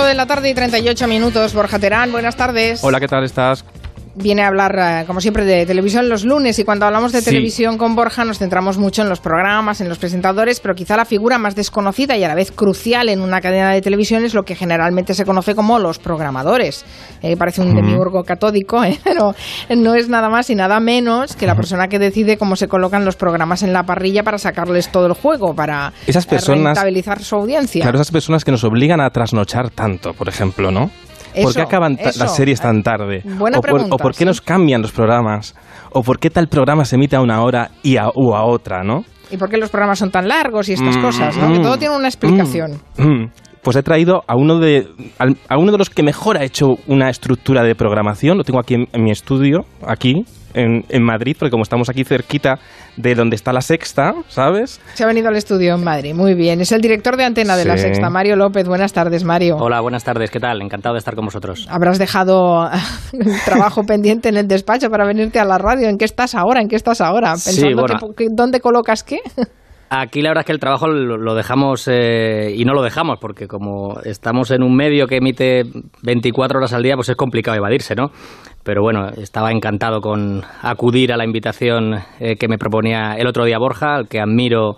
5 de la tarde y 38 minutos. Borja Terán, buenas tardes. Hola, ¿qué tal estás? Viene a hablar, eh, como siempre, de televisión los lunes y cuando hablamos de televisión con Borja nos centramos mucho en los programas, en los presentadores, pero quizá la figura más desconocida y a la vez crucial en una cadena de televisión es lo que generalmente se conoce como los programadores. Eh, parece un demiurgo catódico, ¿eh? pero no es nada más y nada menos que la persona que decide cómo se colocan los programas en la parrilla para sacarles todo el juego, para esas personas, rentabilizar su audiencia. Claro, esas personas que nos obligan a trasnochar tanto, por ejemplo, ¿no? ¿Por qué acaban las series tan tarde? Buena o, por, o por qué nos cambian los programas? ¿O por qué tal programa se emite a una hora y a, o a otra, no? ¿Y por qué los programas son tan largos y estas mm, cosas? ¿no? que mm, todo tiene una explicación. Mm, pues he traído a uno, de, a uno de los que mejor ha hecho una estructura de programación. Lo tengo aquí en mi estudio, aquí, en, en, Madrid, porque como estamos aquí cerquita de donde está la sexta, ¿sabes? Se ha venido al estudio en Madrid, muy bien. Es el director de antena de la sexta, Mario López. Buenas tardes, Mario. Hola, buenas tardes, ¿qué tal? Encantado de estar con vosotros. Habrás dejado el trabajo pendiente en el despacho para venirte a la radio. ¿En qué estás ahora? ¿En qué estás ahora? Pensando ¿Dónde colocas qué? Aquí la verdad es que el trabajo lo dejamos eh, y no lo dejamos porque como estamos en un medio que emite 24 horas al día, pues es complicado evadirse, ¿no? Pero bueno, estaba encantado con acudir a la invitación eh, que me proponía el otro día Borja, al que admiro,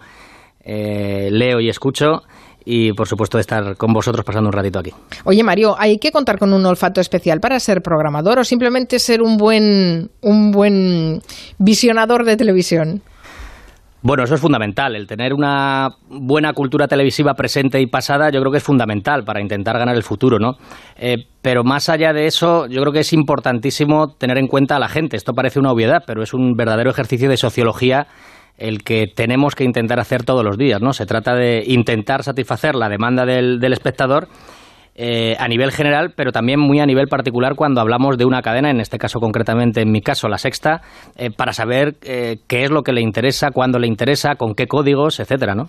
eh, leo y escucho y por supuesto estar con vosotros pasando un ratito aquí. Oye Mario, ¿hay que contar con un olfato especial para ser programador o simplemente ser un buen, un buen visionador de televisión? Bueno, eso es fundamental. El tener una buena cultura televisiva presente y pasada, yo creo que es fundamental para intentar ganar el futuro, ¿no? Eh, pero más allá de eso, yo creo que es importantísimo tener en cuenta a la gente. Esto parece una obviedad, pero es un verdadero ejercicio de sociología el que tenemos que intentar hacer todos los días, ¿no? Se trata de intentar satisfacer la demanda del, del espectador eh, a nivel general, pero también muy a nivel particular cuando hablamos de una cadena, en este caso concretamente, en mi caso, la sexta, eh, para saber eh, qué es lo que le interesa, cuándo le interesa, con qué códigos, etcétera, ¿no?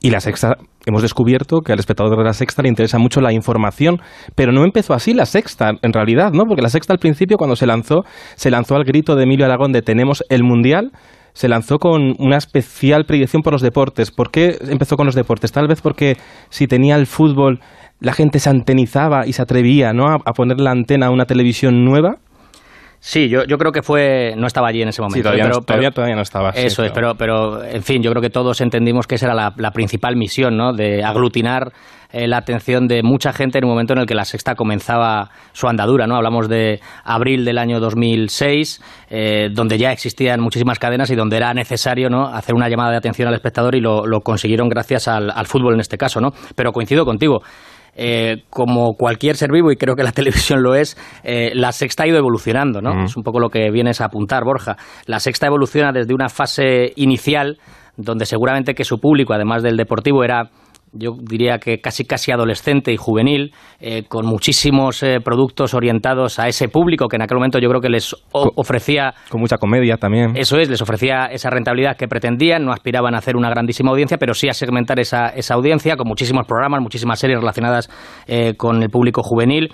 Y la sexta, hemos descubierto que al espectador de la sexta le interesa mucho la información, pero no empezó así la sexta, en realidad, ¿no? Porque la sexta al principio, cuando se lanzó, se lanzó al grito de Emilio Aragón de tenemos el mundial, se lanzó con una especial predicción por los deportes. ¿Por qué empezó con los deportes? Tal vez porque si tenía el fútbol la gente se antenizaba y se atrevía ¿no? a, poner la antena a una televisión nueva. Sí, yo, yo creo que fue. No estaba allí en ese momento. todavía, no, todavía, no estaba. Eso es, pero, pero en fin, yo creo que todos entendimos que esa era la, principal misión, ¿no? De aglutinar eh, la atención de mucha gente en un momento en el que la sexta comenzaba su andadura, ¿no? Hablamos de abril del año 2006, eh, donde ya existían muchísimas cadenas y donde era necesario, ¿no? Hacer una llamada de atención al espectador y lo, lo consiguieron gracias al, al fútbol en este caso, ¿no? Pero coincido contigo. Eh, como cualquier ser vivo, y creo que la televisión lo es, eh, la sexta ha ido evolucionando, ¿no? Es un poco lo que vienes a apuntar, Borja. La sexta evoluciona desde una fase inicial donde seguramente que su público, además del deportivo, era yo diría que casi casi adolescente y juvenil, eh, con muchísimos eh, productos orientados a ese público que en aquel momento yo creo que les ofrecía... Con mucha comedia también. Eso es, les ofrecía esa rentabilidad que pretendían, no aspiraban a hacer una grandísima audiencia, pero sí a segmentar esa, esa audiencia con muchísimos programas, muchísimas series relacionadas eh, con el público juvenil,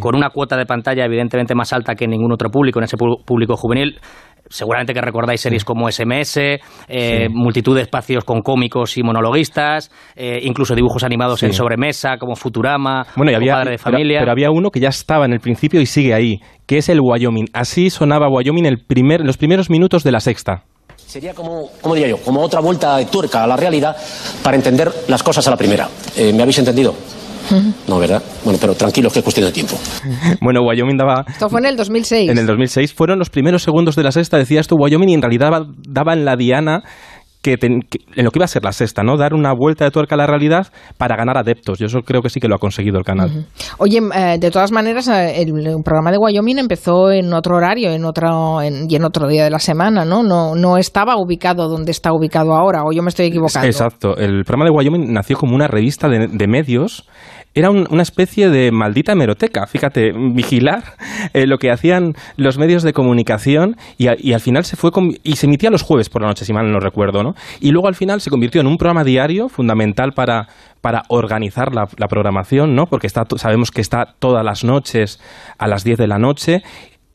con una cuota de pantalla evidentemente más alta que ningún otro público en ese público juvenil. Seguramente que recordáis series como SMS, eh, multitud de espacios con cómicos y monologuistas, eh, incluso dibujos animados en sobremesa como Futurama, bueno, y había, Padre de Familia. Pero, había uno que ya estaba en el principio y sigue ahí, que es el Wyoming. Así sonaba Wyoming el primer, en los primeros minutos de la sexta. Sería como, ¿cómo diría yo? Como otra vuelta de tuerca a la realidad para entender las cosas a la primera. Eh, ¿Me habéis entendido? No, ¿verdad? Bueno, pero tranquilos que es cuestión de tiempo. bueno, Wyoming daba... Esto fue en el 2006. En el 2006 fueron los primeros segundos de la sexta, decías tú, Wyoming, y en realidad daba, en la diana que, en lo que iba a ser la sexta, ¿no? Dar una vuelta de tuerca a la realidad para ganar adeptos. Yo eso creo que sí que lo ha conseguido el canal. Oye, eh, de todas maneras, eh, el, programa de Wyoming empezó en otro horario en otro, y en otro día de la semana, ¿no? ¿no? No estaba ubicado donde está ubicado ahora, o yo me estoy equivocando. Exacto. El programa de Wyoming nació como una revista de, de medios era una especie de maldita hemeroteca, fíjate, vigilar eh, lo que hacían los medios de comunicación y, al final se fue y se emitía los jueves por la noche, si mal no recuerdo, ¿no? Y luego al final se convirtió en un programa diario fundamental para, para organizar la, programación, ¿no? Porque está, sabemos que está todas las noches a las 10 de la noche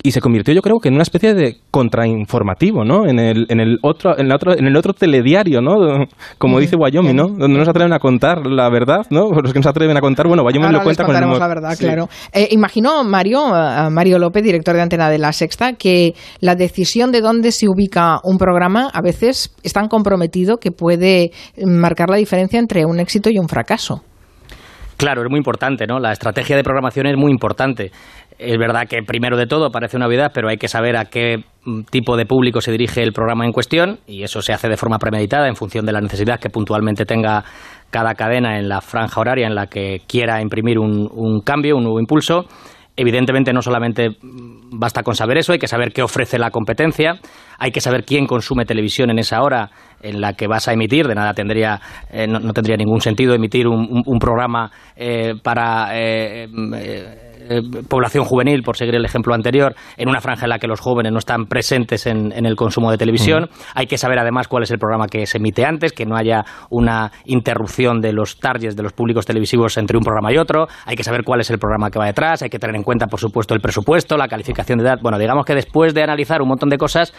y se convirtió yo creo que en una especie de contrainformativo, ¿no? En el, en el otro, en el otro, en el otro telediario, ¿no? Como dice Wyoming, ¿no? Donde no se atreven a contar la verdad, ¿no? Los que no se atreven a contar, bueno, Wyoming lo cuenta con el la verdad, claro. Eh, imagino, Mario, Mario López, director de Antena de la Sexta, que la decisión de dónde se ubica un programa a veces es tan comprometido que puede marcar la diferencia entre un éxito y un fracaso. Claro, es muy importante, ¿no? La estrategia de programación es muy importante. Es verdad que primero de todo parece una novedad, pero hay que saber a qué mm, tipo de público se dirige el programa en cuestión y eso se hace de forma premeditada en función de la necesidad que puntualmente tenga cada cadena en la franja horaria en la que quiera imprimir un cambio, un nuevo impulso. Evidentemente no solamente basta con saber eso, hay que saber qué ofrece la competencia, hay que saber quién consume televisión en esa hora en la que vas a emitir, de nada tendría, eh, no, tendría ningún sentido emitir un, programa eh, para eh, población juvenil, por seguir el ejemplo anterior, en una franja en la que los jóvenes no están presentes en, el consumo de televisión. Hay que saber además cuál es el programa que se emite antes, que no haya una interrupción de los targets de los públicos televisivos entre un programa y otro. Hay que saber cuál es el programa que va detrás. Hay que tener en cuenta, por supuesto, el presupuesto, la calificación de edad. Bueno, digamos que después de analizar un montón de cosas,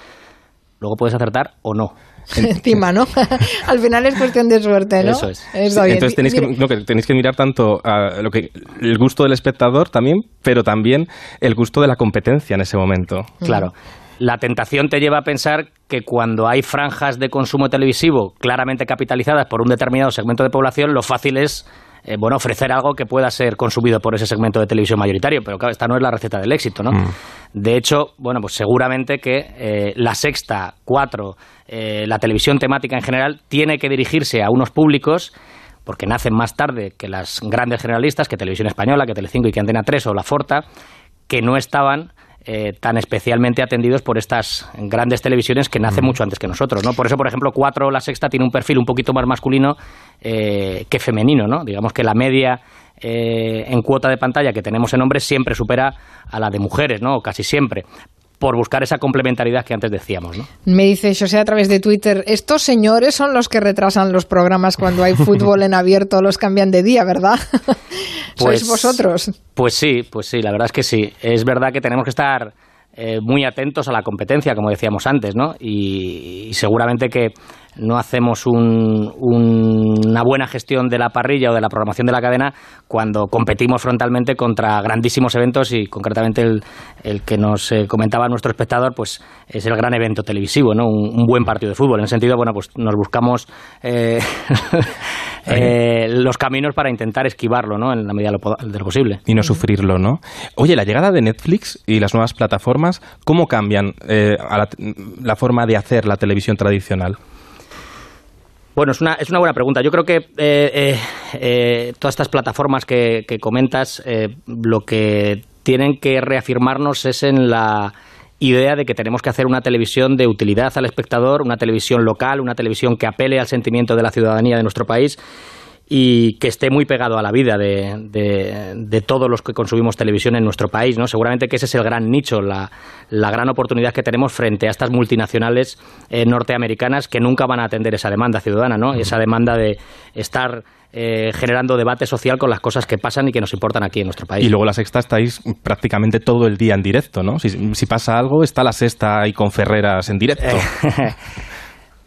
luego puedes acertar o no. encima, ¿no? Al final es cuestión de suerte, ¿no? Eso es. entonces tenéis que, tenéis que mirar tanto a lo que el gusto del espectador también, pero también el gusto de la competencia en ese momento. Claro. La tentación te lleva a pensar que cuando hay franjas de consumo televisivo claramente capitalizadas por un determinado segmento de población, lo fácil es eh, bueno, ofrecer algo que pueda ser consumido por ese segmento de televisión mayoritario, pero claro, esta no es la receta del éxito, ¿no? Mm. De hecho, bueno, pues seguramente que eh, la sexta, cuatro, eh, la televisión temática en general, tiene que dirigirse a unos públicos porque nacen más tarde que las grandes generalistas, que Televisión Española, que Telecinco y que Antena 3 o La Forta, que no estaban eh, tan especialmente atendidos por estas grandes televisiones que nacen mucho antes que nosotros, ¿no? Por eso, por ejemplo, Cuatro, La Sexta, tiene un perfil un poquito más masculino eh, que femenino, ¿no? Digamos que la media eh, en cuota de pantalla que tenemos en hombres siempre supera a la de mujeres, ¿no? Casi siempre por buscar esa complementariedad que antes decíamos. ¿no? Me dice José a través de Twitter, estos señores son los que retrasan los programas cuando hay fútbol en abierto, los cambian de día, ¿verdad? ¿Sois pues vosotros? Pues sí, pues sí, la verdad es que sí. Es verdad que tenemos que estar eh, muy atentos a la competencia, como decíamos antes, ¿no? y seguramente que no hacemos una buena gestión de la parrilla o de la programación de la cadena cuando competimos frontalmente contra grandísimos eventos y concretamente el, que nos eh, comentaba nuestro espectador pues es el gran evento televisivo, ¿no? Un, buen partido de fútbol. En ese sentido, bueno, pues nos buscamos eh, eh, los caminos para intentar esquivarlo, ¿no? En la medida de lo posible. Y no sufrirlo, ¿no? Oye, la llegada de Netflix y las nuevas plataformas, ¿cómo cambian la forma de hacer la televisión tradicional? Bueno, es una, es una buena pregunta. Yo creo que eh, eh, eh, todas estas plataformas que, comentas, lo que tienen que reafirmarnos es en la idea de que tenemos que hacer una televisión de utilidad al espectador, una televisión local, una televisión que apele al sentimiento de la ciudadanía de nuestro país y que esté muy pegado a la vida de, de, todos los que consumimos televisión en nuestro país. ¿no? Seguramente que ese es el gran nicho, la, la gran oportunidad que tenemos frente a estas multinacionales eh, norteamericanas que nunca van a atender esa demanda ciudadana, ¿no? esa demanda de estar eh, generando debate social con las cosas que pasan y que nos importan aquí en nuestro país. Y luego la sexta estáis prácticamente todo el día en directo, ¿no? Si, si pasa algo, está la sexta y con Ferreras en directo.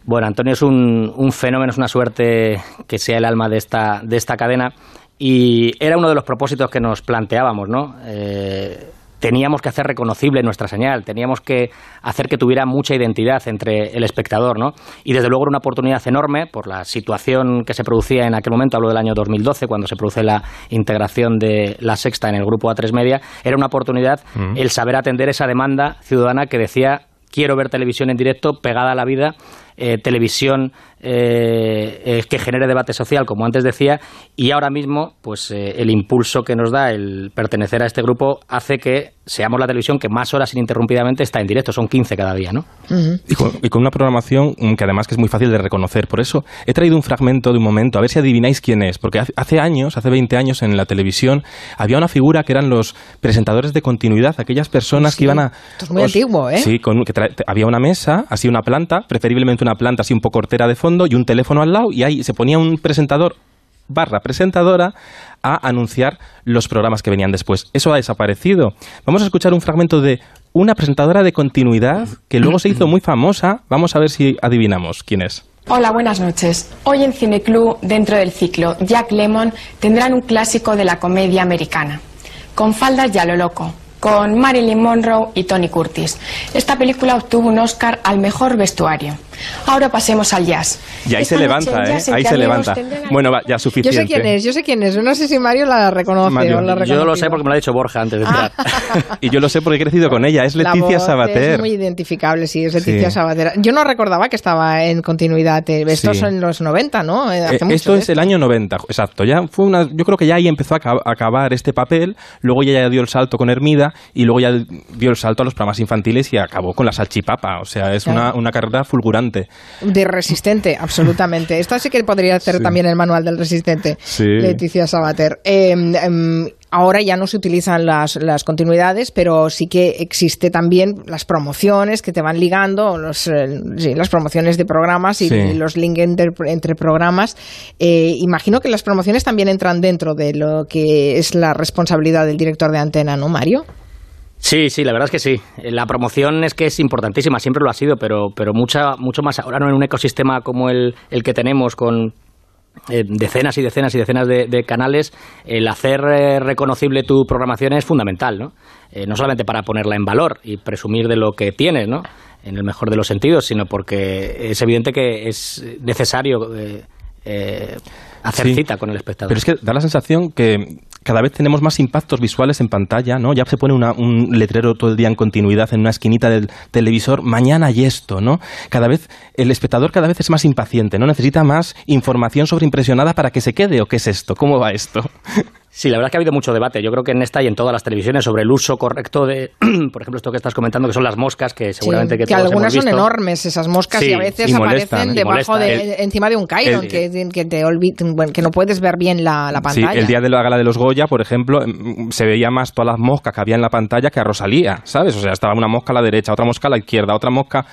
Bueno, Antonio es un, un, fenómeno, es una suerte que sea el alma de esta, de esta cadena y era uno de los propósitos que nos planteábamos, ¿no? Eh, teníamos que hacer reconocible nuestra señal, teníamos que hacer que tuviera mucha identidad entre el espectador, ¿no? Y desde luego era una oportunidad enorme por la situación que se producía en aquel momento, hablo del año 2012, cuando se produce la integración de la sexta en el grupo A3 Media, era una oportunidad el saber atender esa demanda ciudadana que decía quiero ver televisión en directo pegada a la vida eh, televisión eh, eh, que genere debate social, como antes decía, y ahora mismo, pues el impulso que nos da el pertenecer a este grupo hace que seamos la televisión que más horas ininterrumpidamente está en directo, son 15 cada día, ¿no? y, con, una programación que además que es muy fácil de reconocer. Por eso he traído un fragmento de un momento, a ver si adivináis quién es, porque hace años, hace 20 años en la televisión, había una figura que eran los presentadores de continuidad, aquellas personas que iban a... Esto es muy antiguo, ¿eh? Sí, con, que había una mesa, así una planta, preferiblemente una planta así un poco hortera de fondo y un teléfono al lado y ahí se ponía un presentador barra presentadora a anunciar los programas que venían después. Eso ha desaparecido. Vamos a escuchar un fragmento de una presentadora de continuidad que luego se hizo muy famosa. Vamos a ver si adivinamos quién es. Hola, buenas noches. Hoy en Cineclub, dentro del ciclo Jack Lemon, tendrán un clásico de la comedia americana. Con faldas ya lo loco, con Marilyn Monroe y Tony Curtis. Esta película obtuvo un Oscar al mejor vestuario. Ahora pasemos al jazz. Y ahí se levanta, ¿eh? Ahí se levanta. Bueno, va, ya suficiente. Yo sé quién es, yo sé quién es. No sé si Mario la reconoce o la Yo lo sé porque me lo ha dicho Borja antes de entrar. y yo lo sé porque he crecido con ella. Es Leticia Sabater. Es muy identificable, sí, es Leticia Sabater. Yo no recordaba que estaba en continuidad. Eh, esto es en los 90, ¿no? Eh, esto es el año 90, exacto. Ya fue una, yo creo que ya ahí empezó a acabar este papel. Luego ya dio el salto con Hermida y luego ya dio el salto a los programas infantiles y acabó con la salchipapa. O sea, es una, una carrera fulgurante de resistente, absolutamente. Esta sí que podría hacer también el manual del resistente, Leticia Sabater. Em, em, ahora ya no se utilizan las, continuidades, pero sí que existe también las promociones que te van ligando, los, eh, las promociones de programas y, los links entre, programas. Eh, imagino que las promociones también entran dentro de lo que es la responsabilidad del director de antena, ¿no, Mario? Sí, sí, la verdad es que sí. La promoción es que es importantísima, siempre lo ha sido, pero, pero mucha, mucho más ahora no en un ecosistema como el, el que tenemos con, eh, decenas y decenas y decenas de, canales, el hacer eh, reconocible tu programación es fundamental, ¿no? Eh, no solamente para ponerla en valor y presumir de lo que tienes, ¿no? En el mejor de los sentidos, sino porque es evidente que es necesario hacer cita con el espectador. Pero es que da la sensación que cada vez tenemos más impactos visuales en pantalla, ¿no? Ya se pone un letrero todo el día en continuidad en una esquinita del televisor, mañana y esto, ¿no? Cada vez, el espectador cada vez es más impaciente, ¿no? Necesita más información sobreimpresionada para que se quede, ¿o qué es esto? ¿Cómo va esto? Sí, la verdad es que ha habido mucho debate. Yo creo que en esta y en todas las televisiones sobre el uso correcto de, por ejemplo, esto que estás comentando, que son las moscas, que seguramente que, que algunas son enormes esas moscas y a veces aparecen debajo de, encima de un Cairo, que, que, te que no puedes ver bien la, pantalla. Sí, el día de la gala de los Goya, por ejemplo, mm, se veía más todas las moscas que había en la pantalla que a Rosalía, ¿sabes? O sea, estaba una mosca a la derecha, otra mosca a la izquierda, otra mosca.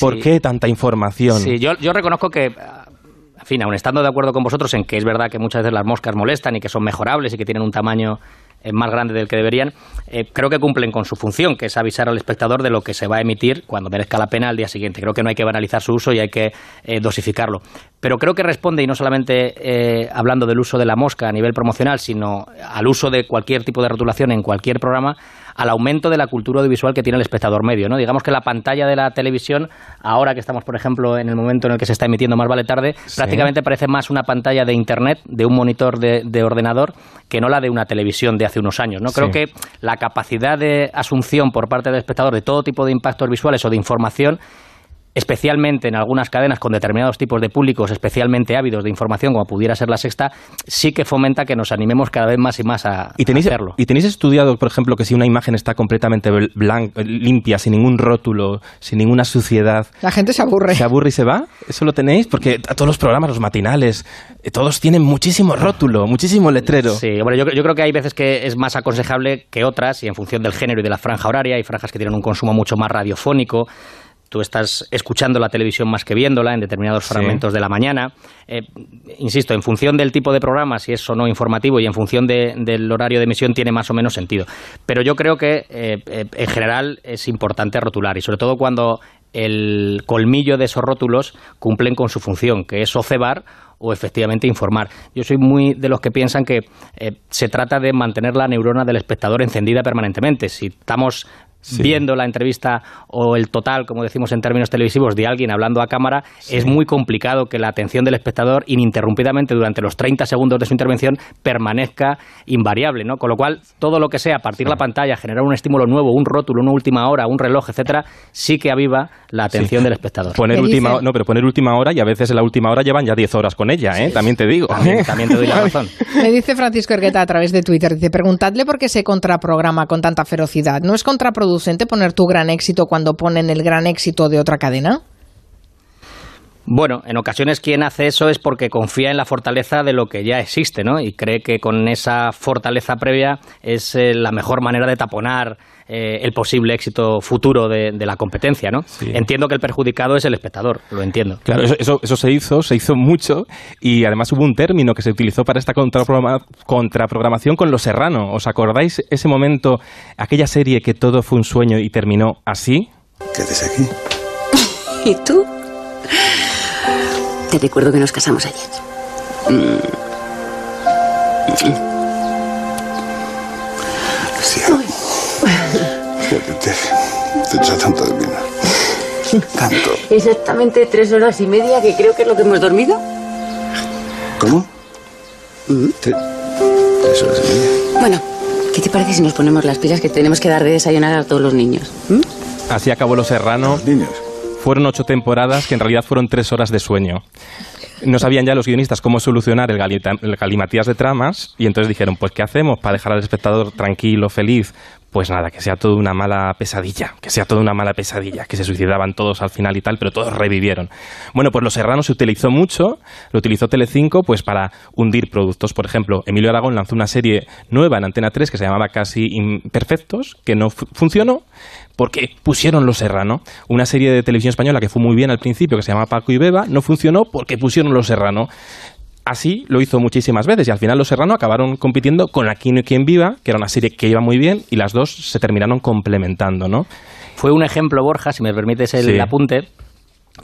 ¿Por qué tanta información? Sí, yo, yo reconozco que fin, aun estando de acuerdo con vosotros en que es verdad que muchas veces las moscas molestan y que son mejorables y que tienen un tamaño eh, más grande del que deberían, eh, creo que cumplen con su función, que es avisar al espectador de lo que se va a emitir cuando merezca la pena al día siguiente. Creo que no hay que banalizar su uso y hay que eh, dosificarlo. Pero creo que responde, y no solamente hablando del uso de la mosca a nivel promocional, sino al uso de cualquier tipo de rotulación en cualquier programa, al aumento de la cultura audiovisual que tiene el espectador medio. ¿no? Digamos que la pantalla de la televisión, ahora que estamos, por ejemplo, en el momento en el que se está emitiendo Más vale tarde, prácticamente parece más una pantalla de Internet, de un monitor de, de, ordenador, que no la de una televisión de hace unos años. ¿no? Creo que la capacidad de asunción por parte del espectador de todo tipo de impactos visuales o de información especialmente en algunas cadenas con determinados tipos de públicos especialmente ávidos de información, como pudiera ser la sexta, sí que fomenta que nos animemos cada vez más y más a, ¿Y tenéis, hacerlo. ¿Y tenéis estudiado, por ejemplo, que si una imagen está completamente blanca, limpia, sin ningún rótulo, sin ninguna suciedad... La gente se aburre. ¿Se aburre y se va? ¿Eso lo tenéis? Porque a todos los programas, los matinales, eh, todos tienen muchísimo rótulo, muchísimo letrero. Sí, bueno, yo, yo creo que hay veces que es más aconsejable que otras, y en función del género y de la franja horaria, hay franjas que tienen un consumo mucho más radiofónico, tú estás escuchando la televisión más que viéndola en determinados fragmentos de la mañana. Eh, insisto, en función del tipo de programa, si es o no informativo y en función del horario de emisión, tiene más o menos sentido. Pero yo creo que eh, eh, en general es importante rotular y sobre todo cuando el colmillo de esos rótulos cumplen con su función, que es ocebar o efectivamente informar. Yo soy muy de los que piensan que se trata de mantener la neurona del espectador encendida permanentemente. Si estamos viendo la entrevista o el total, como decimos en términos televisivos, de alguien hablando a cámara, es muy complicado que la atención del espectador ininterrumpidamente durante los 30 segundos de su intervención permanezca invariable, ¿no? Con lo cual, todo lo que sea partir la pantalla, generar un estímulo nuevo, un rótulo, una última hora, un reloj, etcétera, sí que aviva la atención del espectador. Poner última, no, pero poner última hora y a veces en la última hora llevan ya 10 horas con ella, ¿eh? También te digo. También, te doy la razón. Me dice Francisco Ergueta a través de Twitter, dice, preguntadle por qué se contraprograma con tanta ferocidad. ¿No es contraproducente poner tu gran éxito cuando ponen el gran éxito de otra cadena? Bueno, en ocasiones quien hace eso es porque confía en la fortaleza de lo que ya existe, ¿no? Y cree que con esa fortaleza previa es eh, la mejor manera de taponar eh, el posible éxito futuro de, la competencia, ¿no? Entiendo que el perjudicado es el espectador, lo entiendo. Claro, eso, eso, se hizo, se hizo mucho y además hubo un término que se utilizó para esta contraprogramación con Los Serrano. ¿Os acordáis ese momento, aquella serie que todo fue un sueño y terminó así? ¿Qué haces aquí? ¿Y tú? Te recuerdo que nos casamos ayer. Sí. Te, te, te tanto de. Tanto. Exactamente tres horas y media, que creo que es lo que hemos dormido. ¿Cómo? Tres horas y media. Bueno, ¿qué te parece si nos ponemos las pilas que tenemos que dar de desayunar a todos los niños? ¿Mm? Así acabó Los Serrano. Los niños fueron ocho temporadas que en realidad fueron tres horas de sueño. No sabían ya los guionistas cómo solucionar el, galimatías de tramas y entonces dijeron, pues ¿qué hacemos para dejar al espectador tranquilo, feliz? Pues nada, que sea toda una mala pesadilla, que sea toda una mala pesadilla, que se suicidaban todos al final y tal, pero todos revivieron. Bueno, pues Los Serranos se utilizó mucho, lo utilizó Telecinco pues para hundir productos. Por ejemplo, Emilio Aragón lanzó una serie nueva en Antena 3 que se llamaba Casi Imperfectos, que no funcionó, porque pusieron Los Serrano, una serie de televisión española que fue muy bien al principio, que se llama Paco y Beba, no funcionó porque pusieron Los Serrano. Así lo hizo muchísimas veces y al final Los Serrano acabaron compitiendo con Aquino y Quien Viva, que era una serie que iba muy bien y las dos se terminaron complementando, ¿no? Fue un ejemplo, Borja, si me permites el apunte,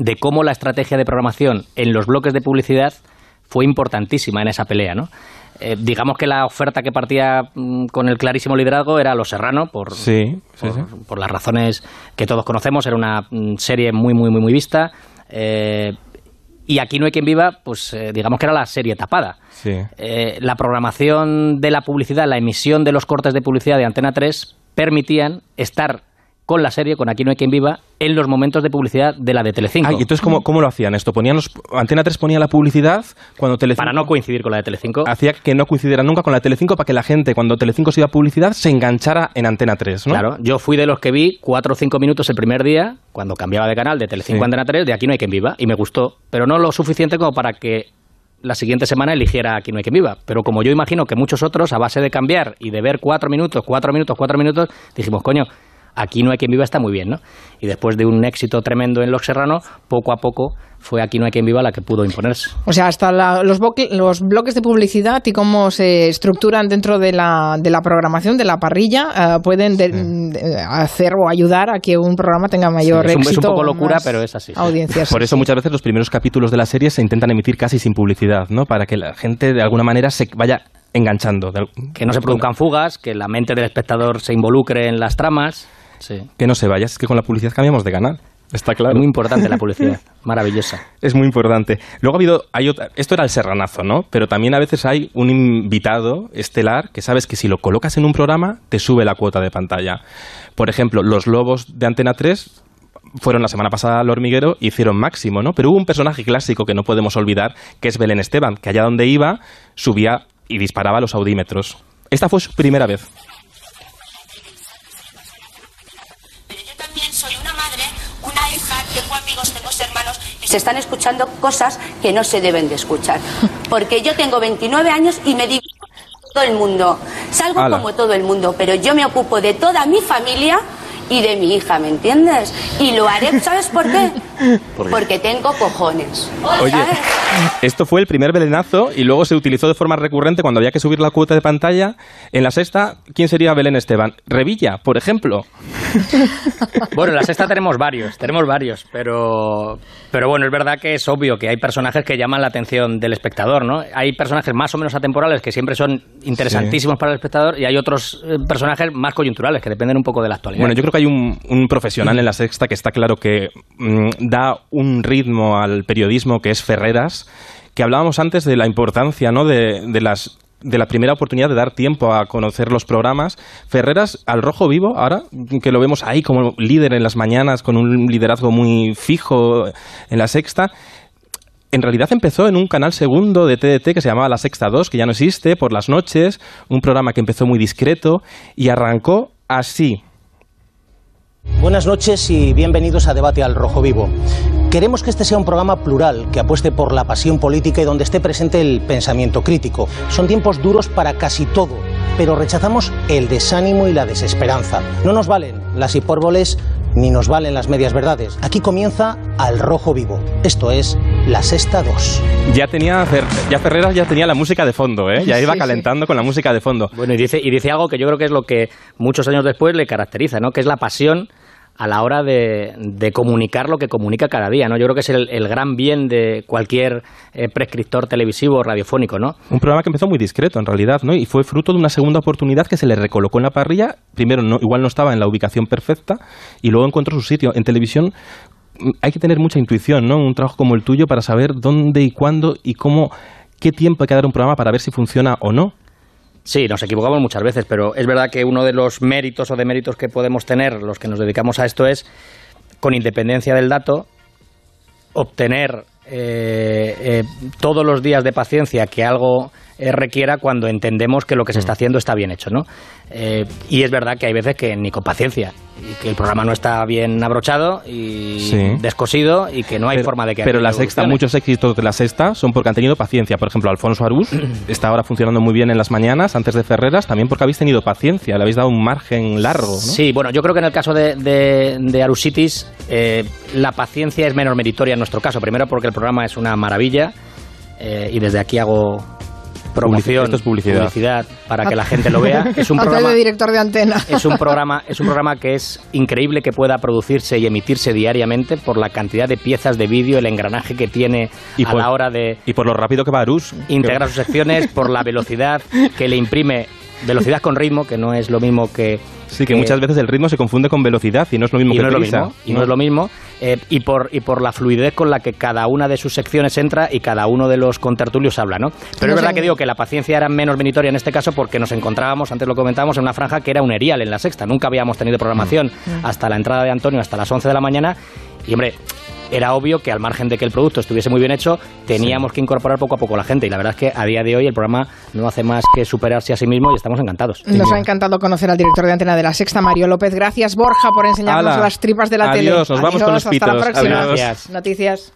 de cómo la estrategia de programación en los bloques de publicidad fue importantísima en esa pelea, ¿no? Eh, digamos que la oferta que partía mm, con el clarísimo liderazgo era Los Serrano, por, por, las razones que todos conocemos, era una mm, serie muy, muy, muy, muy vista. Eh, y aquí no hay quien viva, pues eh, digamos que era la serie tapada. la programación de la publicidad, la emisión de los cortes de publicidad de Antena 3 permitían estar con la serie, con Aquí no hay quien viva, en los momentos de publicidad de la de Telecinco. Ah, ¿y entonces cómo, cómo lo hacían esto? Ponían los, Antena 3 ponía la publicidad cuando Telecinco... Para no coincidir con la de Telecinco. Hacía que no coincidiera nunca con la de Telecinco para que la gente, cuando Telecinco se iba a publicidad, se enganchara en Antena 3, ¿no? Claro, yo fui de los que vi cuatro o cinco minutos el primer día, cuando cambiaba de canal de Telecinco a Antena 3, de Aquí no hay quien viva, y me gustó, pero no lo suficiente como para que la siguiente semana eligiera Aquí no hay quien viva. Pero como yo imagino que muchos otros, a base de cambiar y de ver cuatro minutos, cuatro minutos, cuatro minutos, dijimos, coño, Aquí no hay quien viva está muy bien, ¿no? Y después de un éxito tremendo en Los Serrano, poco a poco fue Aquí no hay quien viva la que pudo imponerse. O sea, hasta los, los, bloques de publicidad y cómo se estructuran dentro de la, de la programación, de la parrilla, eh, pueden hacer o ayudar a que un programa tenga mayor éxito. Es un poco locura, pero es así. Por eso muchas veces los primeros capítulos de la serie se intentan emitir casi sin publicidad, ¿no? Para que la gente de alguna manera se vaya enganchando. Que no se produzcan fugas, que la mente del espectador se involucre en las tramas. Que no se vaya, es que con la publicidad cambiamos de canal. Está claro. Muy importante la publicidad, maravillosa. Es muy importante. Luego ha habido, hay otra, esto era el serranazo, ¿no? Pero también a veces hay un invitado estelar que sabes que si lo colocas en un programa te sube la cuota de pantalla. Por ejemplo, los lobos de Antena 3 fueron la semana pasada al hormiguero y hicieron máximo, ¿no? Pero hubo un personaje clásico que no podemos olvidar, que es Belén Esteban, que allá donde iba subía y disparaba los audímetros. Esta fue su primera vez. Se están escuchando cosas que no se deben de escuchar. Porque yo tengo 29 años y me digo todo el mundo. Salgo como todo el mundo, pero yo me ocupo de toda mi familia y de mi hija, ¿me entiendes? Y lo haré, ¿sabes por qué? Porque tengo cojones. Oye, esto fue el primer belenazo y luego se utilizó de forma recurrente cuando había que subir la cuota de pantalla. En la sexta, ¿quién sería Belén Esteban? Revilla, por ejemplo. Bueno, en la sexta tenemos varios, tenemos varios, pero, pero bueno, es verdad que es obvio que hay personajes que llaman la atención del espectador, ¿no? Hay personajes más o menos atemporales que siempre son interesantísimos para el espectador y hay otros eh, personajes más coyunturales que dependen un poco de la actualidad. Bueno, yo creo que hay un, profesional en la sexta que está claro que mm, da un ritmo al periodismo que es Ferreras, que hablábamos antes de la importancia ¿no? de las de la primera oportunidad de dar tiempo a conocer los programas. Ferreras al rojo vivo, ahora que lo vemos ahí como líder en las mañanas, con un liderazgo muy fijo en la sexta. En realidad empezó en un canal segundo de TDT que se llamaba La Sexta 2, que ya no existe, por las noches, un programa que empezó muy discreto y arrancó así. Buenas noches y bienvenidos a Debate al Rojo Vivo. Queremos que este sea un programa plural, que apueste por la pasión política y donde esté presente el pensamiento crítico. Son tiempos duros para casi todo, pero rechazamos el desánimo y la desesperanza. No nos valen las hipórboles ni nos valen las medias verdades. Aquí comienza Al Rojo Vivo. Esto es La Sexta 2. Ya tenía ya Ferreras ya tenía la música de fondo, ¿eh? Ya iba calentando con la música de fondo. Bueno, y dice y dice algo que yo creo que es lo que muchos años después le caracteriza, ¿no? Que es la pasión a la hora de, comunicar lo que comunica cada día, ¿no? Yo creo que es el, gran bien de cualquier eh, prescriptor televisivo o radiofónico, ¿no? Un programa que empezó muy discreto, en realidad, ¿no? Y fue fruto de una segunda oportunidad que se le recolocó en la parrilla. Primero, no, igual no estaba en la ubicación perfecta y luego encontró su sitio. En televisión mm, hay que tener mucha intuición, ¿no? Un trabajo como el tuyo para saber dónde y cuándo y cómo, qué tiempo hay que dar un programa para ver si funciona o no. Sí, nos equivocamos muchas veces, pero es verdad que uno de los méritos o deméritos que podemos tener los que nos dedicamos a esto es, con independencia del dato, obtener eh, eh, todos los días de paciencia que algo requiera cuando entendemos que lo que se está mm. haciendo está bien hecho, ¿no? Eh, y es verdad que hay veces que ni con paciencia, y que el programa no está bien abrochado y descosido y que no hay forma de que... Pero la sexta, muchos éxitos de la sexta son porque han tenido paciencia. Por ejemplo, Alfonso Arús está ahora funcionando muy bien en las mañanas, antes de Ferreras, también porque habéis tenido paciencia, le habéis dado un margen largo. ¿no? Sí, bueno, yo creo que en el caso de, de, Arusitis eh, la paciencia es menos meritoria en nuestro caso. Primero porque el programa es una maravilla y desde aquí hago promoción, Esto es publicidad. para que la gente lo vea. Es un programa de director de antena. Es un programa, es un programa que es increíble que pueda producirse y emitirse diariamente por la cantidad de piezas de vídeo, el engranaje que tiene y a la hora de y por lo rápido que va Arús integrar sus secciones, por la velocidad que le imprime velocidad con ritmo, que no es lo mismo que... Sí, que, muchas veces el ritmo se confunde con velocidad y no es lo mismo que no es lo mismo, y no, es lo mismo. Eh, y, por, y por la fluidez con la que cada una de sus secciones entra y cada uno de los contertulios habla, ¿no? Pero es verdad que digo que la paciencia era menos venitoria en este caso porque nos encontrábamos, antes lo comentábamos, en una franja que era un erial en la sexta. Nunca habíamos tenido programación mm. hasta la entrada de Antonio, hasta las 11 de la mañana. Y hombre, era obvio que al margen de que el producto estuviese muy bien hecho, teníamos que incorporar poco a poco a la gente. Y la verdad es que a día de hoy el programa no hace más que superarse a sí mismo y estamos encantados. Nos ha encantado conocer al director de antena de la Sexta, Mario López. Gracias, Borja, por enseñarnos las tripas de la tele. Adiós, nos vamos con los Hasta la próxima. Gracias. Noticias.